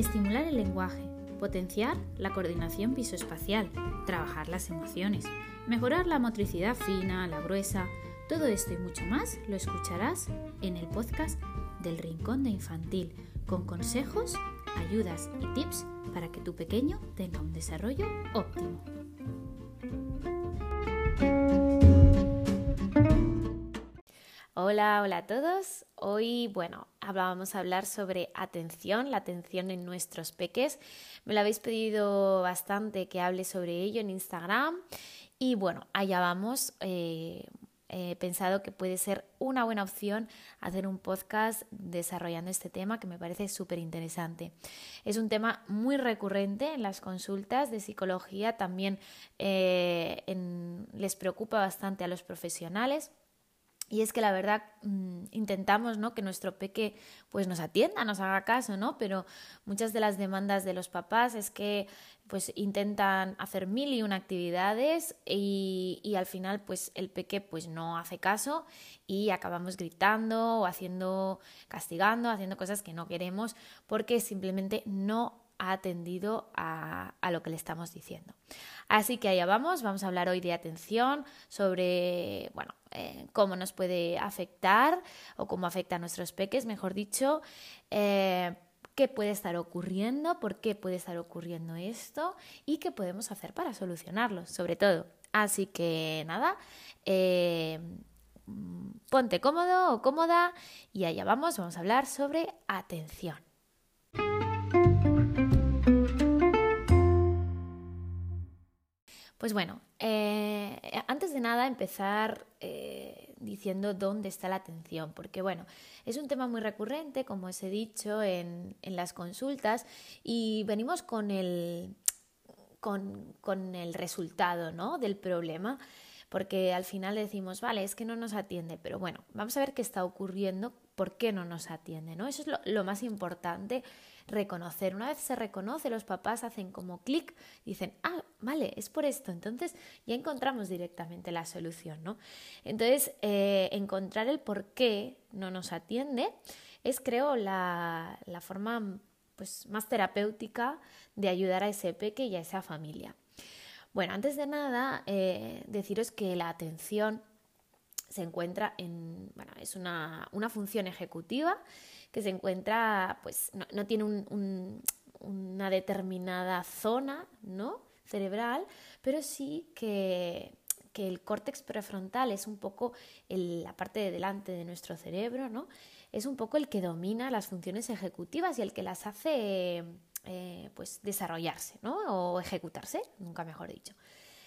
Estimular el lenguaje, potenciar la coordinación visoespacial, trabajar las emociones, mejorar la motricidad fina, la gruesa, todo esto y mucho más lo escucharás en el podcast del Rincón de Infantil, con consejos, ayudas y tips para que tu pequeño tenga un desarrollo óptimo. Hola, hola a todos. Hoy, bueno, vamos a hablar sobre atención, la atención en nuestros peques. Me lo habéis pedido bastante que hable sobre ello en Instagram. Y bueno, allá vamos. Eh, he pensado que puede ser una buena opción hacer un podcast desarrollando este tema que me parece súper interesante. Es un tema muy recurrente en las consultas de psicología, también eh, les preocupa bastante a los profesionales y es que la verdad mm, intentamos ¿no? que nuestro peque pues nos atienda, nos haga caso, ¿no? Pero muchas de las demandas de los papás es que pues intentan hacer mil y una actividades y, y, al final pues el peque pues no hace caso y acabamos gritando o haciendo, castigando, haciendo cosas que no queremos porque simplemente no atendido a, a, lo que le estamos diciendo. Así que allá vamos, vamos a hablar hoy de atención, sobre, bueno, eh, cómo nos puede afectar o cómo afecta a nuestros peques, mejor dicho, eh, qué puede estar ocurriendo, por qué puede estar ocurriendo esto y qué podemos hacer para solucionarlo, sobre todo. Así que nada, eh, ponte cómodo o cómoda y allá vamos, vamos a hablar sobre atención. Pues bueno, eh, antes de nada empezar eh, diciendo dónde está la atención, porque bueno, es un tema muy recurrente, como os he dicho, en, las consultas y venimos con el, con, el resultado ¿no? del problema porque al final decimos, vale, es que no nos atiende, pero bueno, vamos a ver qué está ocurriendo, por qué no nos atiende, ¿no? Eso es lo más importante reconocer. Una vez se reconoce, los papás hacen como clic, dicen, ah, vale, es por esto. Entonces ya encontramos directamente la solución, ¿no? Entonces, eh, encontrar el por qué no nos atiende es, creo, la, forma pues, más terapéutica de ayudar a ese peque y a esa familia. Bueno, antes de nada, eh, deciros que la atención se encuentra en, bueno, es una, una función ejecutiva que se encuentra, pues no, tiene una determinada zona, ¿no? cerebral, pero sí que, que el córtex prefrontal es un poco la parte de delante de nuestro cerebro, ¿no? Es un poco el que domina las funciones ejecutivas y el que las hace eh, pues desarrollarse, ¿no? O ejecutarse, nunca mejor dicho.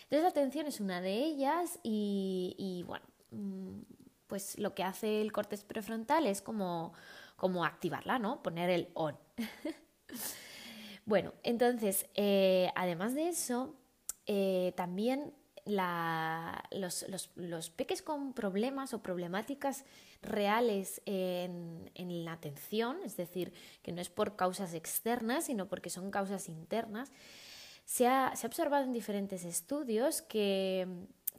Entonces la atención es una de ellas y, y bueno, pues lo que hace el córtex prefrontal es como como activarla, ¿no? Poner el on. bueno, entonces, eh, además de eso, eh, también los, peques con problemas o problemáticas reales en, la atención, es decir, que no es por causas externas, sino porque son causas internas, se ha, observado en diferentes estudios que,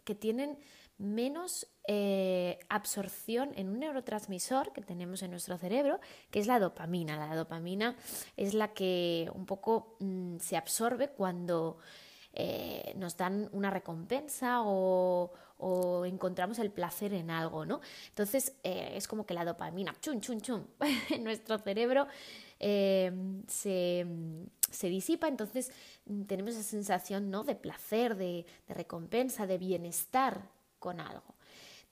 que tienen menos eh, absorción en un neurotransmisor que tenemos en nuestro cerebro, que es la dopamina. La dopamina es la que un poco mm, se absorbe cuando eh, nos dan una recompensa o, encontramos el placer en algo, ¿no? Entonces eh, es como que la dopamina, chun, chun, chun, en nuestro cerebro se, disipa, entonces mm, tenemos esa sensación ¿no? de placer, de recompensa, de bienestar con algo.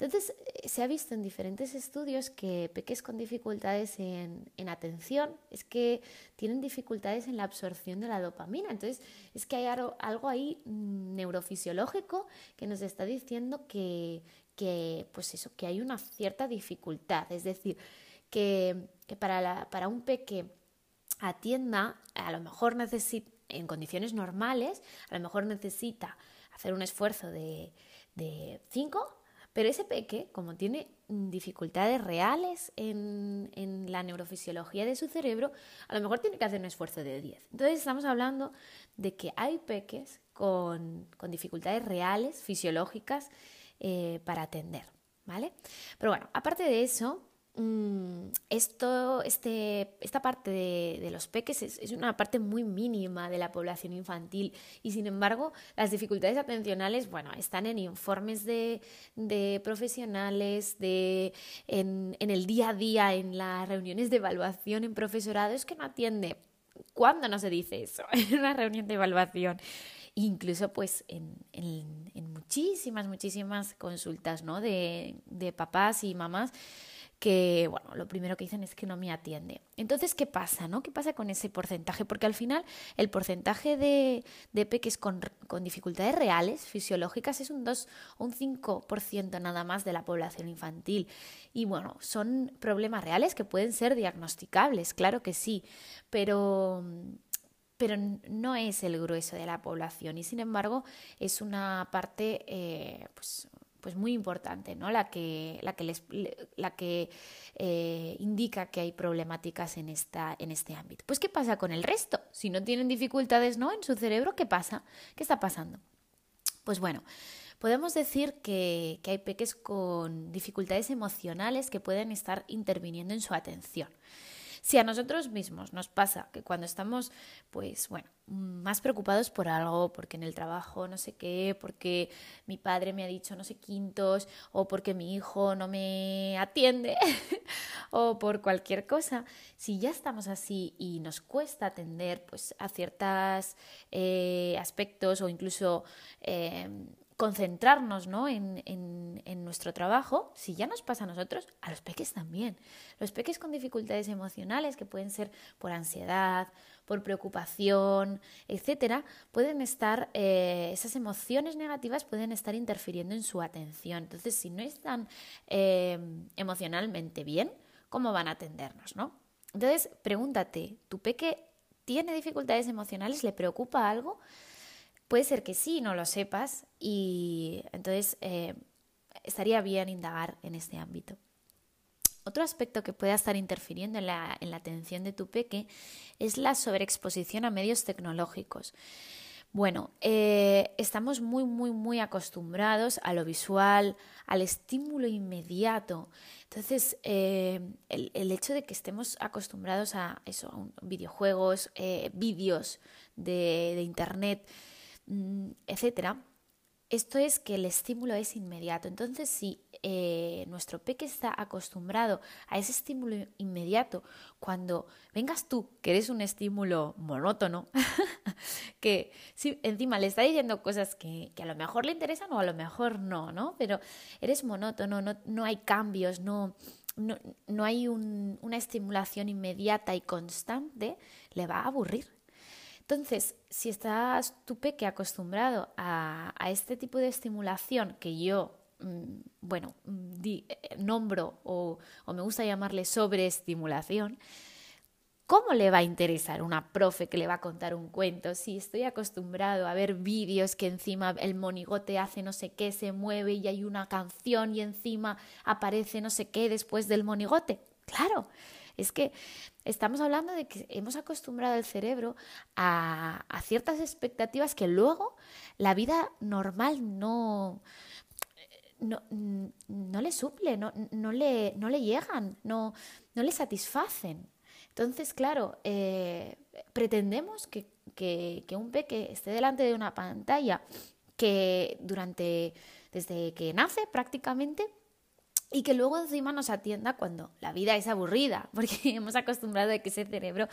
Entonces, eh, se ha visto en diferentes estudios que peques con dificultades en, atención es que tienen dificultades en la absorción de la dopamina. Entonces, es que hay algo, ahí mm, neurofisiológico que nos está diciendo que, pues eso, que hay una cierta dificultad. Es decir, que, para, un peque atienda, a lo mejor necesita, en condiciones normales, a lo mejor necesita hacer un esfuerzo de de 5, pero ese peque, como tiene dificultades reales en, la neurofisiología de su cerebro, a lo mejor tiene que hacer un esfuerzo de 10. Entonces estamos hablando de que hay peques con, dificultades reales, fisiológicas, eh, para atender, ¿vale? Pero bueno, aparte de eso, esto, este, esta parte de, los peques es, una parte muy mínima de la población infantil y sin embargo las dificultades atencionales, bueno, están en informes de, profesionales, de, en, el día a día, en las reuniones de evaluación en profesorado, es que no atiende. ¿Cuándo no se dice eso en una reunión de evaluación? Incluso pues en, muchísimas, muchísimas consultas ¿no? de, de papás y mamás que, bueno, lo primero que dicen es que no me atiende. Entonces, ¿qué pasa? No? ¿Qué pasa con ese porcentaje? Porque al final el porcentaje de, de peques con, con, dificultades reales, fisiológicas, es un 2 o un 5% nada más de la población infantil. Y bueno, son problemas reales que pueden ser diagnosticables, claro que sí, pero pero no es el grueso de la población y sin embargo es una parte eh, pues, pues muy importante, ¿no? La que, la que, les, la que eh, indica que hay problemáticas en, esta, en este ámbito. Pues, ¿qué pasa con el resto? Si no tienen dificultades, ¿no? En su cerebro, ¿qué pasa? ¿Qué está pasando? Pues bueno, podemos decir que, que hay peques con dificultades emocionales que pueden estar interviniendo en su atención. Si a nosotros mismos nos pasa que cuando estamos, pues bueno, más preocupados por algo, porque en el trabajo no sé qué, porque mi padre me ha dicho no sé quintos, o porque mi hijo no me atiende, o por cualquier cosa, si ya estamos así y nos cuesta atender pues, a ciertos eh, aspectos o incluso eh, concentrarnos ¿no? en, en, nuestro trabajo, si ya nos pasa a nosotros, a los peques también. Los peques con dificultades emocionales, que pueden ser por ansiedad, por preocupación, etcétera, pueden estar, eh, esas emociones negativas pueden estar interfiriendo en su atención. Entonces, si no están eh, emocionalmente bien, ¿cómo van a atendernos? ¿no? Entonces, pregúntate, ¿tu peque tiene dificultades emocionales? ¿Le preocupa algo? Puede ser que sí, no lo sepas y entonces eh, estaría bien indagar en este ámbito. Otro aspecto que pueda estar interfiriendo en la, atención de tu peque es la sobreexposición a medios tecnológicos. Bueno, eh, estamos muy, muy, muy acostumbrados a lo visual, al estímulo inmediato. Entonces, eh, el, hecho de que estemos acostumbrados a eso, videojuegos, vídeos de, Internet, etcétera, esto es que el estímulo es inmediato. Entonces, si eh, nuestro peque está acostumbrado a ese estímulo inmediato, cuando vengas tú, que eres un estímulo monótono, que si encima le está diciendo cosas que, a lo mejor le interesan o a lo mejor no, ¿no? Pero eres monótono, no, no hay cambios, no, no, hay una estimulación inmediata y constante, le va a aburrir entonces, si estás tu acostumbrado a, este tipo de estimulación que yo, mm, bueno, eh, nombro o, o, me gusta llamarle sobreestimulación, ¿cómo le va a interesar una profe que le va a contar un cuento si estoy acostumbrado a ver vídeos que encima el monigote hace no sé qué, se mueve y hay una canción y encima aparece no sé qué después del monigote? Claro, es que estamos hablando de que hemos acostumbrado el cerebro a, ciertas expectativas que luego la vida normal no, no, le suple, no, no, le, no le llegan, no, no le satisfacen. Entonces, claro, eh, pretendemos que, que, que, un peque esté delante de una pantalla que durante, desde que nace prácticamente, y que luego encima nos atienda cuando la vida es aburrida, porque hemos acostumbrado a que ese cerebro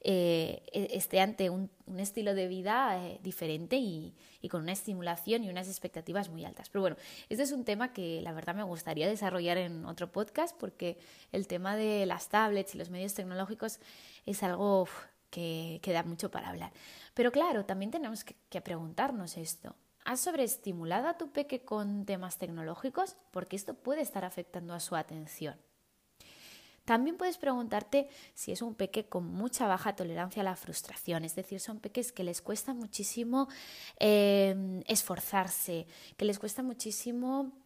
eh, e, esté ante un, estilo de vida eh, diferente y, con una estimulación y unas expectativas muy altas. Pero bueno, este es un tema que la verdad me gustaría desarrollar en otro podcast porque el tema de las tablets y los medios tecnológicos es algo que, que, da mucho para hablar. Pero claro, también tenemos que preguntarnos esto. ¿Has sobreestimulado a tu peque con temas tecnológicos? Porque esto puede estar afectando a su atención. También puedes preguntarte si es un peque con mucha baja tolerancia a la frustración, es decir, son peques que les cuesta muchísimo eh, esforzarse, que les cuesta muchísimo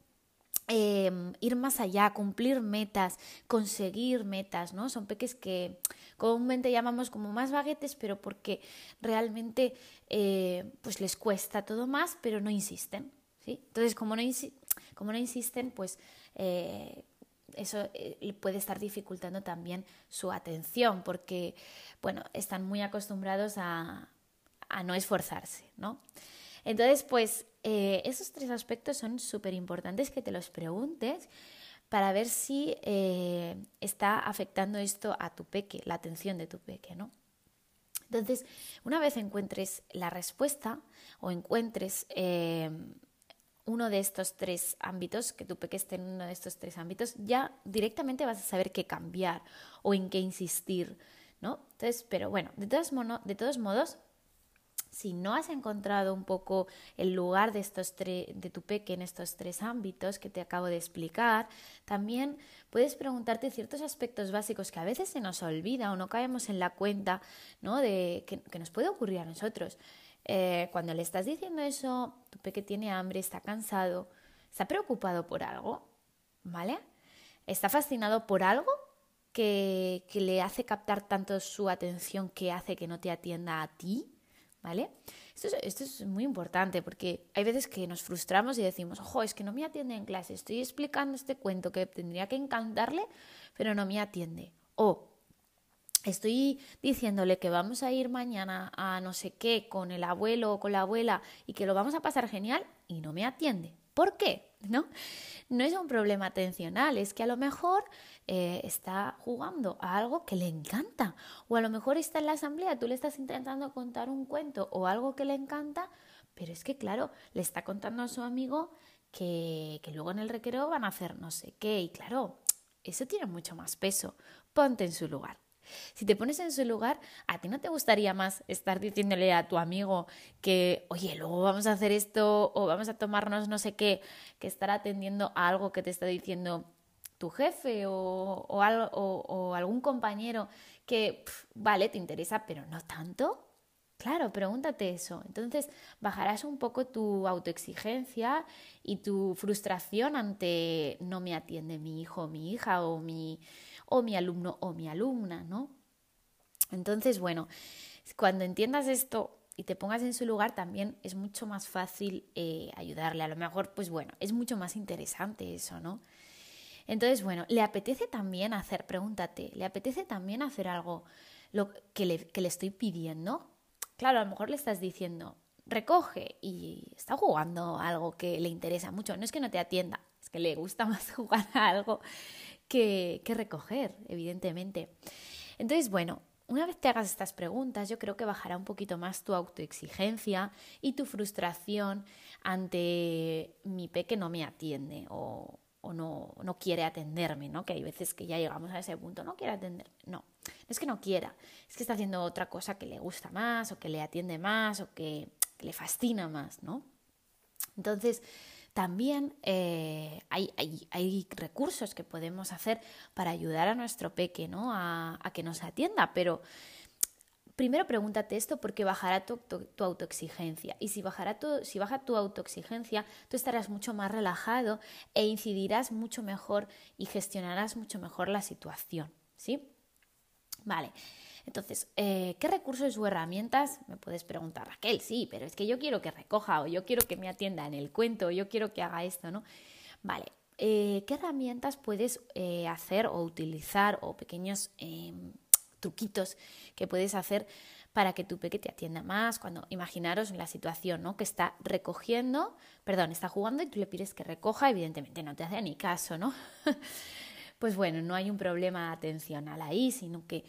Em, ir más allá, cumplir metas, conseguir metas, ¿no? Son peques que comúnmente llamamos como más baguetes, pero porque realmente eh, pues les cuesta todo más, pero no insisten, ¿sí? Entonces, como no, como no insisten, pues eh, eso eh, puede estar dificultando también su atención porque, bueno, están muy acostumbrados a, no esforzarse, ¿no? Entonces, pues eh, esos tres aspectos son súper importantes que te los preguntes para ver si eh, está afectando esto a tu peque, la atención de tu peque, ¿no? Entonces, una vez encuentres la respuesta o encuentres uno de estos tres ámbitos, que tu peque esté en uno de estos tres ámbitos, ya directamente vas a saber qué cambiar o en qué insistir, ¿no? Entonces, pero bueno, de de todos modos, si no has encontrado un poco el lugar de, estos de tu peque en estos tres ámbitos que te acabo de explicar, también puedes preguntarte ciertos aspectos básicos que a veces se nos olvida o no caemos en la cuenta ¿no? de que, que nos puede ocurrir a nosotros. Eh, cuando le estás diciendo eso, tu peque tiene hambre, está cansado, está preocupado por algo, ¿vale? Está fascinado por algo que, que le hace captar tanto su atención que hace que no te atienda a ti, ¿vale? Esto es, esto es, muy importante porque hay veces que nos frustramos y decimos, ojo, es que no me atiende en clase, estoy explicando este cuento que tendría que encantarle, pero no me atiende. O estoy diciéndole que vamos a ir mañana a no sé qué con el abuelo o con la abuela y que lo vamos a pasar genial y no me atiende. ¿Por qué? ¿No? No es un problema atencional, es que a lo mejor eh, está jugando a algo que le encanta o a lo mejor está en la asamblea, tú le estás intentando contar un cuento o algo que le encanta, pero es que claro, le está contando a su amigo que, que luego en el recreo van a hacer no sé qué y claro, eso tiene mucho más peso. Ponte en su lugar. Si te pones en su lugar, ¿a ti no te gustaría más estar diciéndole a tu amigo que, oye, luego vamos a hacer esto o vamos a tomarnos no sé qué, que estar atendiendo a algo que te está diciendo tu jefe o, algún compañero que, vale, te interesa, pero no tanto? Claro, pregúntate eso. Entonces bajarás un poco tu autoexigencia y tu frustración ante no me atiende mi hijo mi hija o mi, o mi alumno o mi alumna, ¿no? Entonces, bueno, cuando entiendas esto y te pongas en su lugar, también es mucho más fácil eh, ayudarle. A lo mejor, pues bueno, es mucho más interesante eso, ¿no? Entonces, bueno, ¿le apetece también hacer, pregúntate, ¿le apetece también hacer algo lo que le, que le estoy pidiendo? Claro, a lo mejor le estás diciendo, recoge y está jugando algo que le interesa mucho. No es que no te atienda, es que le gusta más jugar a algo que, recoger, evidentemente. Entonces, bueno, una vez te hagas estas preguntas, yo creo que bajará un poquito más tu autoexigencia y tu frustración ante mi pe que no me atiende o, no, no, quiere atenderme, ¿no? Que hay veces que ya llegamos a ese punto, no quiere atenderme. No, no es que no quiera, es que está haciendo otra cosa que le gusta más o que le atiende más o que, que le fascina más, ¿no? Entonces, también eh, hay, hay, recursos que podemos hacer para ayudar a nuestro peque ¿no? a, que nos atienda, pero primero pregúntate esto porque bajará tu, tu, autoexigencia. Y si, bajará si baja tu autoexigencia, tú estarás mucho más relajado e incidirás mucho mejor y gestionarás mucho mejor la situación. ¿Sí? Vale. Entonces, eh, ¿qué recursos o herramientas? Me puedes preguntar, Raquel, sí, pero es que yo quiero que recoja o yo quiero que me atienda en el cuento o yo quiero que haga esto, ¿no? Vale, eh, ¿qué herramientas puedes eh, hacer o utilizar o pequeños em, truquitos que puedes hacer para que tu peque te atienda más? Cuando imaginaros la situación, ¿no? Que está recogiendo, perdón, está jugando y tú le pides que recoja, evidentemente no te hace ni caso, ¿no? pues bueno, no hay un problema atencional ahí, sino que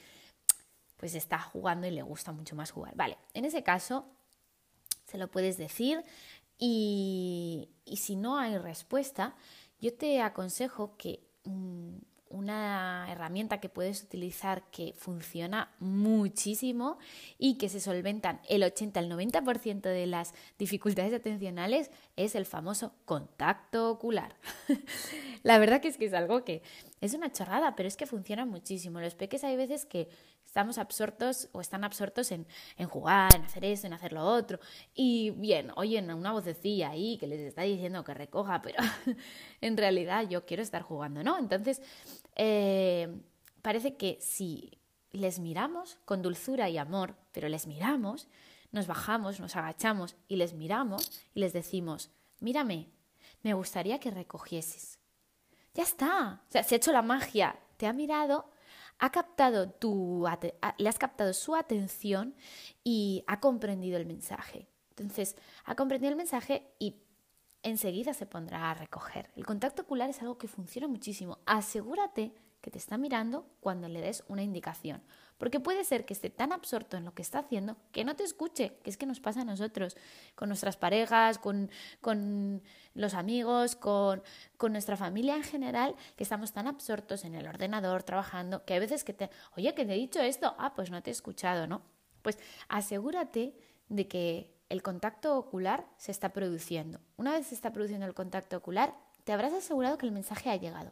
pues está jugando y le gusta mucho más jugar. Vale, en ese caso se lo puedes decir y, si no hay respuesta, yo te aconsejo que mm, una herramienta que puedes utilizar que funciona muchísimo y que se solventan el 80 al 90% de las dificultades atencionales es el famoso contacto ocular. La verdad que es que es algo que es una chorrada, pero es que funciona muchísimo. Los peques hay veces que estamos absortos o están absortos en, en jugar, en hacer esto, en hacer lo otro. Y bien, oyen una vocecilla ahí que les está diciendo que recoja, pero en realidad yo quiero estar jugando, ¿no? Entonces, eh, parece que si les miramos con dulzura y amor, pero les miramos, nos bajamos, nos agachamos y les miramos y les decimos, mírame, me gustaría que recogieses Ya está. O sea, se ha hecho la magia. Te ha mirado, ha captado tu, le has captado su atención y ha comprendido el mensaje. Entonces, ha comprendido el mensaje y enseguida se pondrá a recoger. El contacto ocular es algo que funciona muchísimo. Asegúrate que te está mirando cuando le des una indicación. Porque puede ser que esté tan absorto en lo que está haciendo que no te escuche, que es que nos pasa a nosotros, con nuestras parejas, con, los amigos, con, con, nuestra familia en general, que estamos tan absortos en el ordenador trabajando, que hay veces que te, oye, que te he dicho esto, ah, pues no te he escuchado, ¿no? Pues asegúrate de que el contacto ocular se está produciendo. Una vez se está produciendo el contacto ocular, te habrás asegurado que el mensaje ha llegado.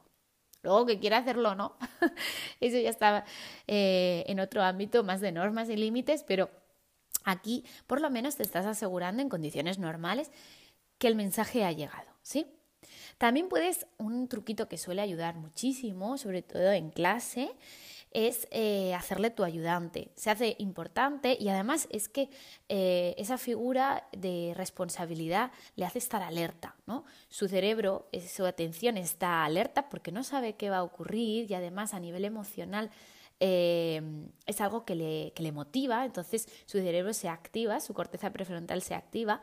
Luego que quiera hacerlo no, eso ya está eh, en otro ámbito más de normas y límites, pero aquí por lo menos te estás asegurando en condiciones normales que el mensaje ha llegado, ¿sí? También puedes, un truquito que suele ayudar muchísimo, sobre todo en clase, es eh, hacerle tu ayudante. Se hace importante y además es que eh, esa figura de responsabilidad le hace estar alerta, ¿no? Su cerebro, eh, su atención está alerta porque no sabe qué va a ocurrir y además a nivel emocional es algo que le, que le, motiva, entonces su cerebro se activa, su corteza prefrontal se activa,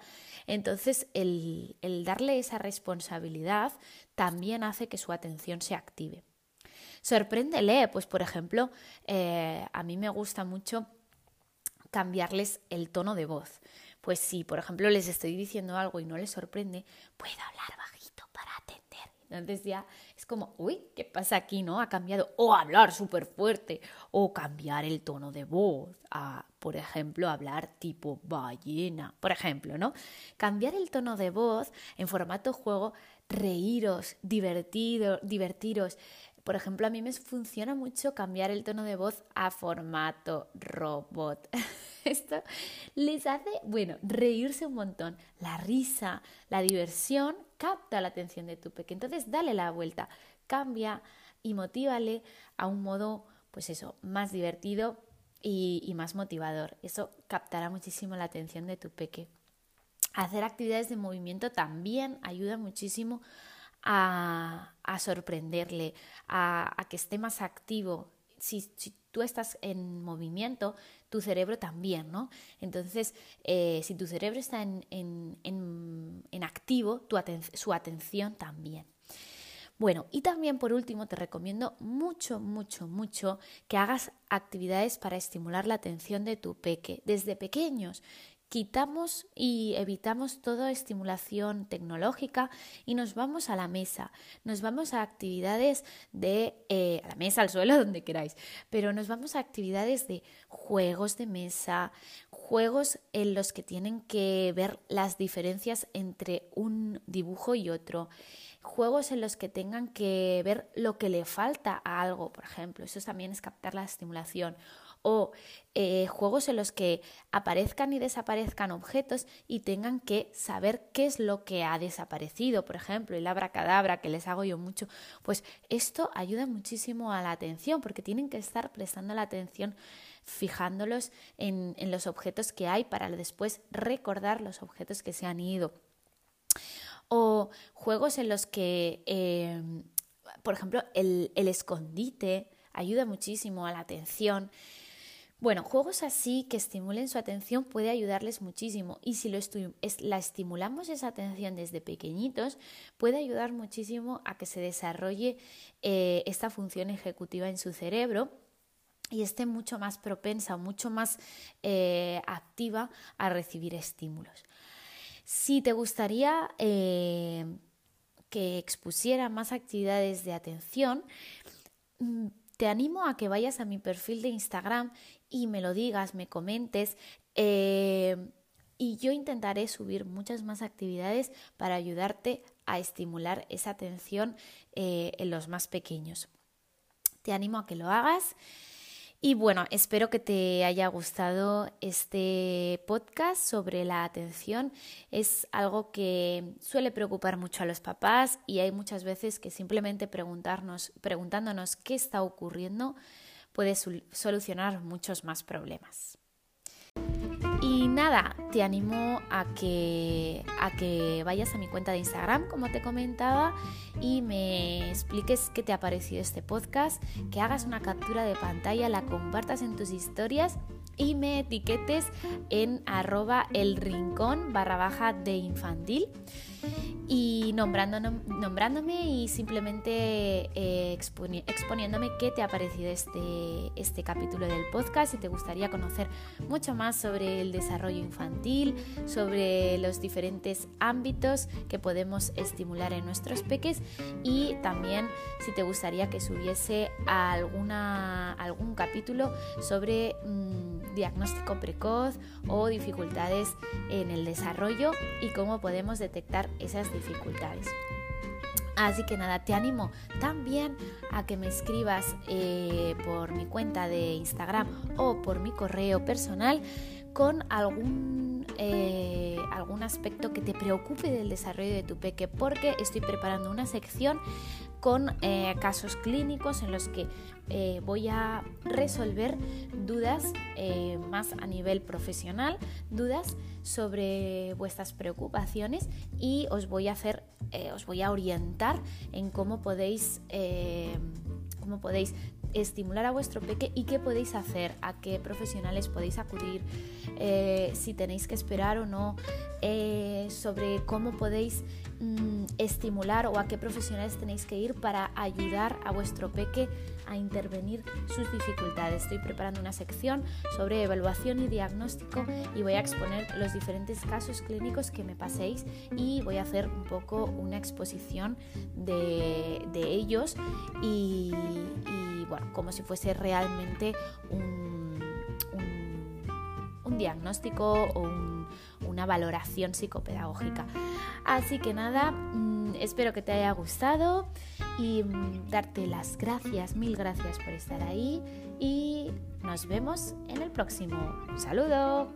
entonces el, el darle esa responsabilidad también hace que su atención se active. Sorpréndele, pues por ejemplo, eh, a mí me gusta mucho cambiarles el tono de voz. Pues si, por ejemplo, les estoy diciendo algo y no les sorprende, puedo hablar bajito para atender. Entonces ya es como, uy, ¿qué pasa aquí, no? Ha cambiado. O hablar súper fuerte. O cambiar el tono de voz. A, por ejemplo, hablar tipo ballena. Por ejemplo, ¿no? Cambiar el tono de voz en formato juego, reíros, divertido, divertiros. Por ejemplo, a mí me funciona mucho cambiar el tono de voz a formato robot. Esto les hace, bueno, reírse un montón. La risa, la diversión capta la atención de tu pequeño. Entonces, dale la vuelta, cambia y motívale a un modo, pues eso, más divertido y, y más motivador. Eso captará muchísimo la atención de tu peque. Hacer actividades de movimiento también ayuda muchísimo a, sorprenderle, a, que esté más activo. Si, tú estás en movimiento, tu cerebro también, ¿no? Entonces, eh, si tu cerebro está en, en, activo, tu su atención también. Bueno, y también por último te recomiendo mucho, mucho, mucho que hagas actividades para estimular la atención de tu peque desde pequeños quitamos y evitamos toda estimulación tecnológica y nos vamos a la mesa, nos vamos a actividades de, eh, a la mesa, al suelo, donde queráis, pero nos vamos a actividades de juegos de mesa, juegos en los que tienen que ver las diferencias entre un dibujo y otro, juegos en los que tengan que ver lo que le falta a algo, por ejemplo, eso también es captar la estimulación o eh, juegos en los que aparezcan y desaparezcan objetos y tengan que saber qué es lo que ha desaparecido, por ejemplo, el abracadabra que les hago yo mucho, pues esto ayuda muchísimo a la atención porque tienen que estar prestando la atención fijándolos en, los objetos que hay para después recordar los objetos que se han ido. O juegos en los que, eh, por ejemplo, el escondite ayuda muchísimo a la atención. Bueno, juegos así que estimulen su atención puede ayudarles muchísimo y si la estimulamos esa atención desde pequeñitos puede ayudar muchísimo a que se desarrolle eh, esta función ejecutiva en su cerebro y esté mucho más propensa, mucho más eh, activa a recibir estímulos. Si te gustaría eh, que expusiera más actividades de atención, mm, te animo a que vayas a mi perfil de Instagram y me lo digas, me comentes. Eh, y yo intentaré subir muchas más actividades para ayudarte a estimular esa atención eh, en los más pequeños. Te animo a que lo hagas. Y bueno, espero que te haya gustado este podcast sobre la atención. Es algo que suele preocupar mucho a los papás y hay muchas veces que simplemente preguntarnos, preguntándonos qué está ocurriendo puede solucionar muchos más problemas. Y nada, te animo a que, a que vayas a mi cuenta de Instagram, como te comentaba, y me expliques qué te ha parecido este podcast, que hagas una captura de pantalla, la compartas en tus historias y me etiquetes en arroba el rincón barra baja de infantil y nombrándome y simplemente eh, exponiéndome qué te ha parecido este, este capítulo del podcast, si te gustaría conocer mucho más sobre el desarrollo infantil, sobre los diferentes ámbitos que podemos estimular en nuestros peques y también si te gustaría que subiese alguna, algún capítulo sobre mm, diagnóstico precoz o dificultades en el desarrollo y cómo podemos detectar esas dificultades. Así que nada, te animo también a que me escribas eh, por mi cuenta de Instagram o por mi correo personal con algún, eh, algún aspecto que te preocupe del desarrollo de tu peque, porque estoy preparando una sección con eh, casos clínicos en los que eh, voy a resolver dudas eh, más a nivel profesional, dudas sobre vuestras preocupaciones y os voy a hacer, os voy a orientar en cómo podéis, cómo podéis estimular a vuestro peque y qué podéis hacer, a qué profesionales podéis acudir, si tenéis que esperar o no, sobre cómo podéis Mm, estimular o a qué profesionales tenéis que ir para ayudar a vuestro peque a intervenir sus dificultades. Estoy preparando una sección sobre evaluación y diagnóstico y voy a exponer los diferentes casos clínicos que me paséis y voy a hacer un poco una exposición de, ellos y, bueno, como si fuese realmente un, un diagnóstico o un una valoración psicopedagógica. Así que nada, mm, espero que te haya gustado y mm, darte las gracias, mil gracias por estar ahí y nos vemos en el próximo. Un saludo.